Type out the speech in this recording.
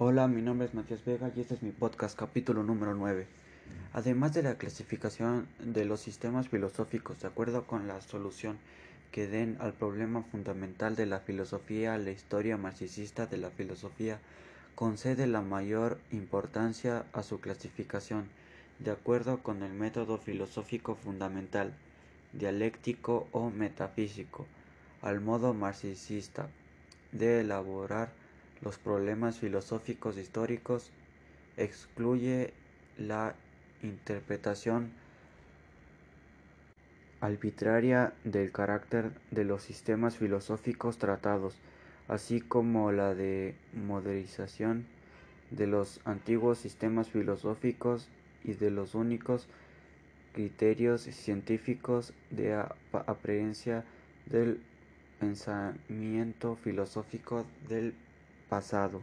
Hola, mi nombre es Matías Vega y este es mi podcast capítulo número 9. Además de la clasificación de los sistemas filosóficos de acuerdo con la solución que den al problema fundamental de la filosofía, la historia marxista de la filosofía concede la mayor importancia a su clasificación de acuerdo con el método filosófico fundamental, dialéctico o metafísico, al modo marxista de elaborar los problemas filosóficos históricos, excluye la interpretación arbitraria del carácter de los sistemas filosóficos tratados, así como la de modernización de los antiguos sistemas filosóficos y de los únicos criterios científicos de apariencia del pensamiento filosófico del pasado.